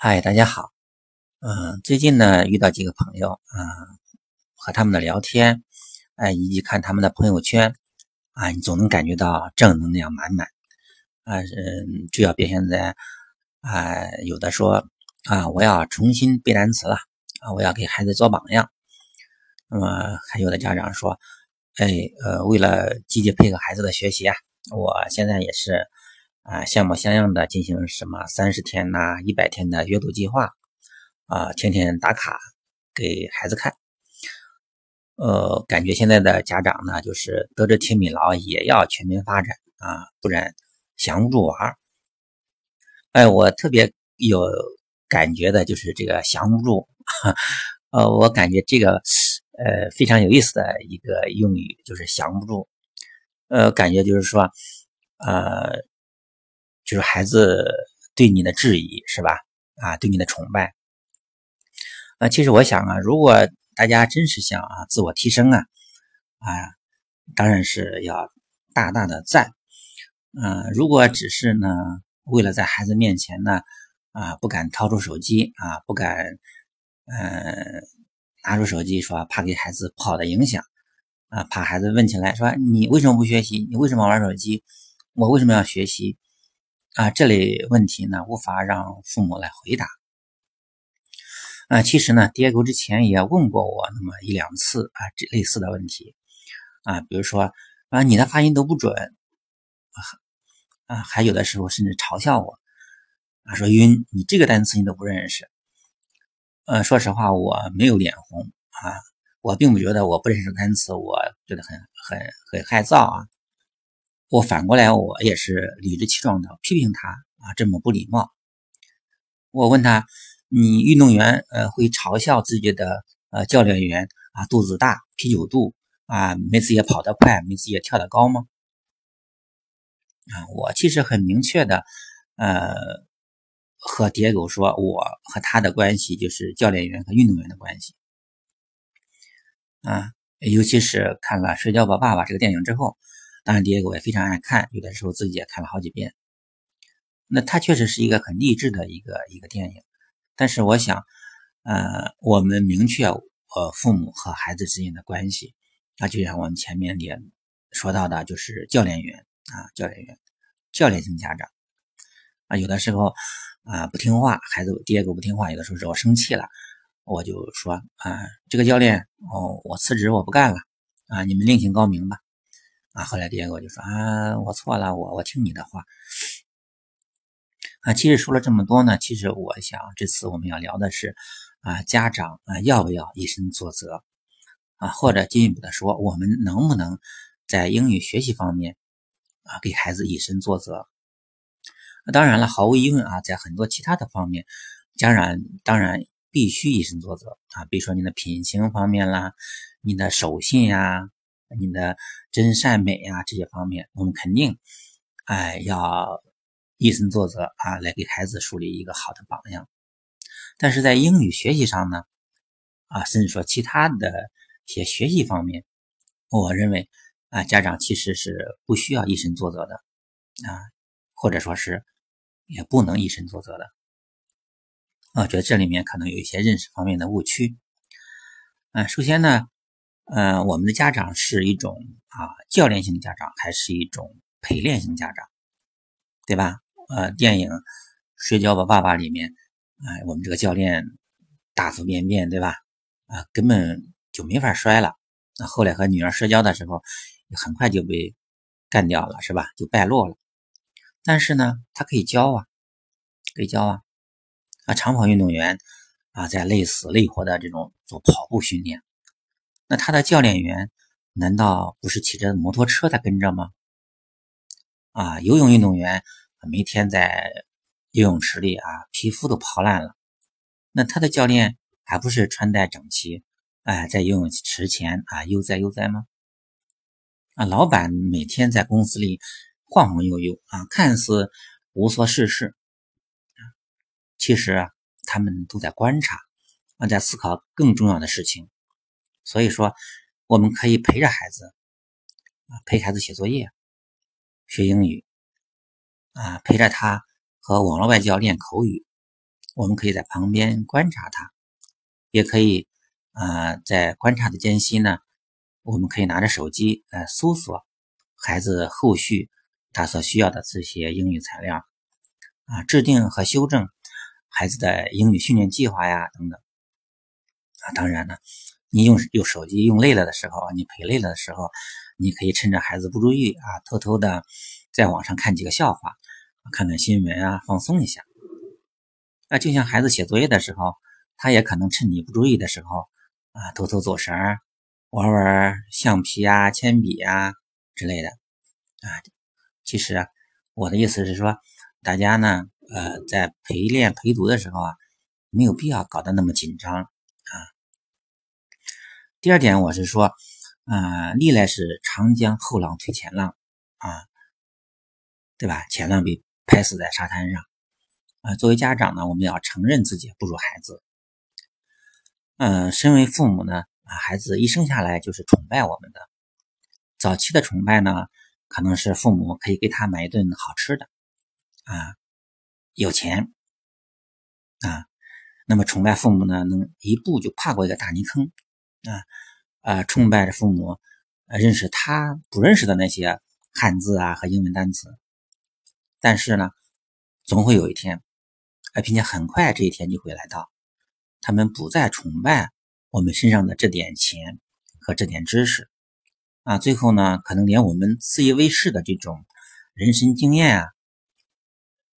嗨，大家好。嗯，最近呢遇到几个朋友，嗯，和他们的聊天，哎，以及看他们的朋友圈，啊，你总能感觉到正能量满满。啊，嗯，主要表现在，啊，有的说，啊，我要重新背单词了，啊，我要给孩子做榜样。那么还有的家长说，哎，呃，为了积极配合孩子的学习啊，我现在也是。啊，像模像样的进行什么三十天呐、一百天的阅读计划，啊，天天打卡给孩子看。呃，感觉现在的家长呢，就是德智体美劳也要全面发展啊，不然降不住娃。哎，我特别有感觉的就是这个降不住，呃，我感觉这个呃非常有意思的一个用语就是降不住，呃，感觉就是说，呃。就是孩子对你的质疑是吧？啊，对你的崇拜。啊，其实我想啊，如果大家真是想啊自我提升啊，啊，当然是要大大的赞。嗯，如果只是呢，为了在孩子面前呢，啊，不敢掏出手机啊，不敢，嗯，拿出手机说怕给孩子不好的影响啊，怕孩子问起来说你为什么不学习？你为什么玩手机？我为什么要学习？啊，这类问题呢，无法让父母来回答。啊，其实呢，爹狗之前也问过我那么一两次啊，这类似的问题啊，比如说啊，你的发音都不准啊，啊，还有的时候甚至嘲笑我啊，说晕，你这个单词你都不认识。呃，说实话，我没有脸红啊，我并不觉得我不认识单词，我觉得很很很害臊啊。我反过来，我也是理直气壮的批评他啊，这么不礼貌。我问他：“你运动员呃会嘲笑自己的呃教练员啊肚子大啤酒肚啊每次也跑得快，每次也跳得高吗？”啊，我其实很明确的呃和蝶狗说，我和他的关系就是教练员和运动员的关系啊，尤其是看了《摔跤吧，爸爸》这个电影之后。当然，第二个我也非常爱看，有的时候自己也看了好几遍。那它确实是一个很励志的一个一个电影。但是我想，呃，我们明确呃父母和孩子之间的关系，那就像我们前面也说到的，就是教练员啊，教练员，教练型家长啊，有的时候啊不听话，孩子第二个不听话，有的时候是我生气了，我就说啊，这个教练哦，我辞职，我不干了啊，你们另行高明吧。啊，后来第二个就说啊，我错了，我我听你的话。啊，其实说了这么多呢，其实我想这次我们要聊的是啊，家长啊要不要以身作则啊，或者进一步的说，我们能不能在英语学习方面啊给孩子以身作则？当然了，毫无疑问啊，在很多其他的方面，家长当然必须以身作则啊，比如说你的品行方面啦，你的守信呀。你的真善美呀，这些方面，我们肯定，哎，要以身作则啊，来给孩子树立一个好的榜样。但是在英语学习上呢，啊，甚至说其他的一些学习方面，我认为啊，家长其实是不需要以身作则的啊，或者说是也不能以身作则的。我觉得这里面可能有一些认识方面的误区。嗯，首先呢。嗯，我们的家长是一种啊教练型家长，还是一种陪练型家长，对吧？呃，电影《摔跤吧，爸爸》里面，哎，我们这个教练大腹便便，对吧？啊，根本就没法摔了。那后来和女儿摔跤的时候，很快就被干掉了，是吧？就败落了。但是呢，他可以教啊，可以教啊。啊，长跑运动员啊，在累死累活的这种做跑步训练。那他的教练员难道不是骑着摩托车在跟着吗？啊，游泳运动员每天在游泳池里啊，皮肤都泡烂了，那他的教练还不是穿戴整齐，哎，在游泳池前啊悠哉悠哉吗？啊，老板每天在公司里晃晃悠悠啊，看似无所事事，其实啊，他们都在观察啊，在思考更重要的事情。所以说，我们可以陪着孩子啊，陪孩子写作业、学英语啊，陪着他和网络外教练口语。我们可以在旁边观察他，也可以啊，在观察的间隙呢，我们可以拿着手机来搜索孩子后续他所需要的这些英语材料啊，制定和修正孩子的英语训练计划呀等等啊。当然呢，你用用手机用累了的时候，你陪累了的时候，你可以趁着孩子不注意啊，偷偷的在网上看几个笑话。看看新闻啊，放松一下。那就像孩子写作业的时候，他也可能趁你不注意的时候啊，偷偷走神儿，玩玩橡皮啊、铅笔啊之类的啊。其实啊我的意思是说，大家呢，呃，在陪练陪读的时候啊，没有必要搞得那么紧张。第二点，我是说，啊，历来是长江后浪推前浪啊，对吧？前浪被。拍死在沙滩上，啊，作为家长呢，我们要承认自己不如孩子。嗯，身为父母呢，啊，孩子一生下来就是崇拜我们的。早期的崇拜呢，可能是父母可以给他买一顿好吃的，啊，有钱，啊，那么崇拜父母呢，能一步就跨过一个大泥坑，啊，啊，崇拜着父母，认识他不认识的那些汉字啊和英文单词。但是呢，总会有一天，哎，并且很快这一天就会来到，他们不再崇拜我们身上的这点钱和这点知识，啊，最后呢，可能连我们自以为是的这种人生经验啊，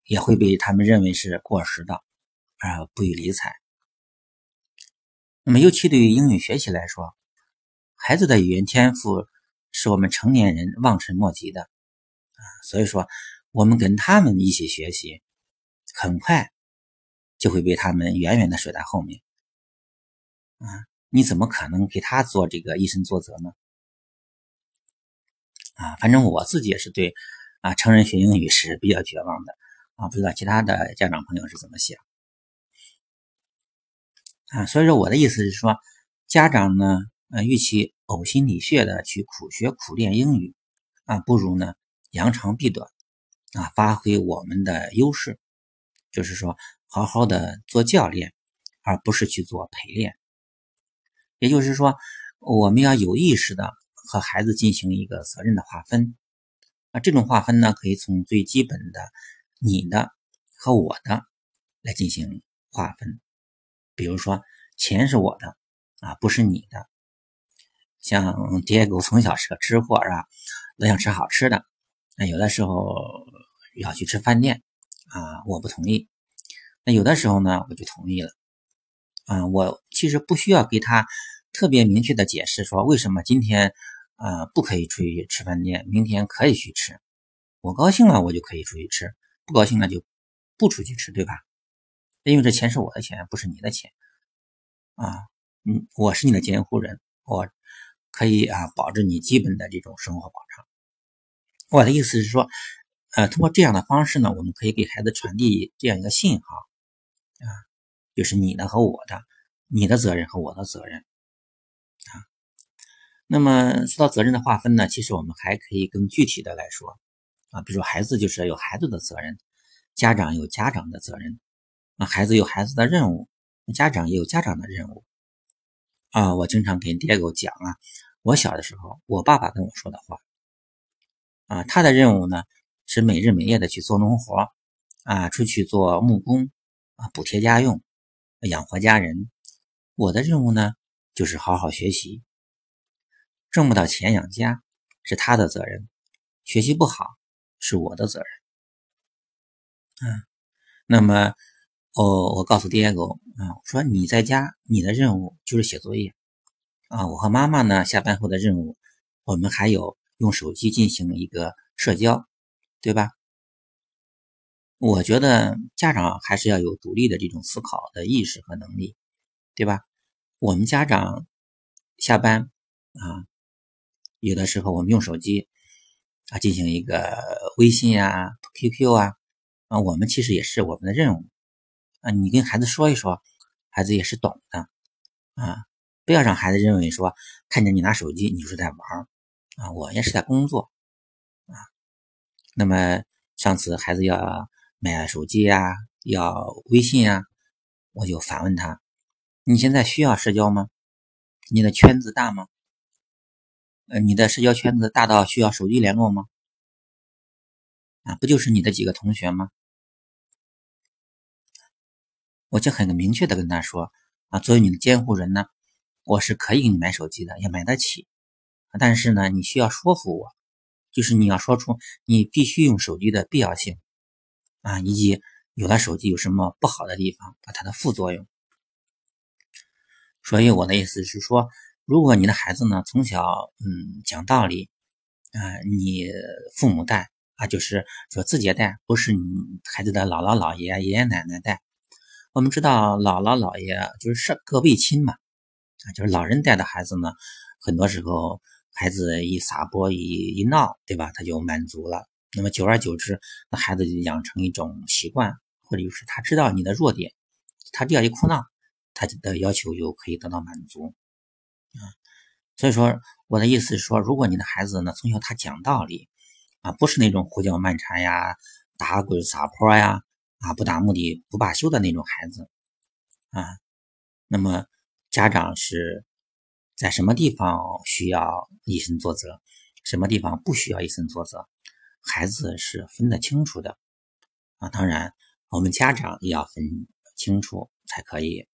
也会被他们认为是过时的，啊不予理睬。那么，尤其对于英语学习来说，孩子的语言天赋是我们成年人望尘莫及的，啊，所以说。我们跟他们一起学习，很快就会被他们远远的甩在后面。啊，你怎么可能给他做这个以身作则呢？啊，反正我自己也是对啊，成人学英语是比较绝望的。啊，不知道其他的家长朋友是怎么想？啊，所以说我的意思是说，家长呢，呃，与其呕心沥血的去苦学苦练英语，啊，不如呢扬长避短。啊，发挥我们的优势，就是说，好好的做教练，而不是去做陪练。也就是说，我们要有意识的和孩子进行一个责任的划分。啊，这种划分呢，可以从最基本的你的和我的来进行划分。比如说，钱是我的，啊，不是你的。像爹狗从小是个吃货，是吧？老想吃好吃的，那有的时候。要去吃饭店啊，我不同意。那有的时候呢，我就同意了。啊，我其实不需要给他特别明确的解释说为什么今天啊不可以出去吃饭店，明天可以去吃。我高兴了，我就可以出去吃；不高兴了就不出去吃，对吧？因为这钱是我的钱，不是你的钱。啊，嗯，我是你的监护人，我可以啊保证你基本的这种生活保障。我的意思是说。呃，通过这样的方式呢，我们可以给孩子传递这样一个信号，啊，就是你的和我的，你的责任和我的责任，啊。那么说到责任的划分呢，其实我们还可以更具体的来说，啊，比如说孩子就是有孩子的责任，家长有家长的责任，啊，孩子有孩子的任务，家长也有家长的任务，啊，我经常跟爹狗讲啊，我小的时候，我爸爸跟我说的话，啊，他的任务呢。是每日每夜的去做农活啊，出去做木工啊，补贴家用，养活家人。我的任务呢，就是好好学习，挣不到钱养家是他的责任，学习不好是我的责任。嗯，那么，哦，我告诉爹狗啊，说你在家，你的任务就是写作业啊。我和妈妈呢，下班后的任务，我们还有用手机进行一个社交。对吧？我觉得家长还是要有独立的这种思考的意识和能力，对吧？我们家长下班啊，有的时候我们用手机啊进行一个微信啊、QQ 啊啊，我们其实也是我们的任务啊。你跟孩子说一说，孩子也是懂的啊。不要让孩子认为说看见你拿手机，你就是在玩啊，我也是在工作啊。那么上次孩子要买手机呀，要微信啊，我就反问他：你现在需要社交吗？你的圈子大吗？呃，你的社交圈子大到需要手机联络吗？啊，不就是你的几个同学吗？我就很明确的跟他说：啊，作为你的监护人呢，我是可以给你买手机的，也买得起。但是呢，你需要说服我，就是你要说出你必须用手机的必要性啊，以及有了手机有什么不好的地方和它的副作用。所以我的意思是说，如果你的孩子呢从小嗯讲道理啊，你父母带啊，就是说自己带，不是你孩子的姥姥姥爷爷爷奶奶带。我们知道姥姥姥爷就是隔辈亲嘛，啊，就是老人带的孩子呢，很多时候。孩子一撒泼一一闹，对吧？他就满足了。那么久而久之，那孩子就养成一种习惯，或者就是他知道你的弱点，他只要一哭闹，他的要求就可以得到满足。啊，所以说我的意思是说，如果你的孩子呢从小他讲道理，啊，不是那种胡搅蛮缠呀、打滚撒泼呀、啊不达目的不罢休的那种孩子，啊，那么家长是。在什么地方需要以身作则，什么地方不需要以身作则，孩子是分得清楚的啊。当然，我们家长也要分清楚才可以。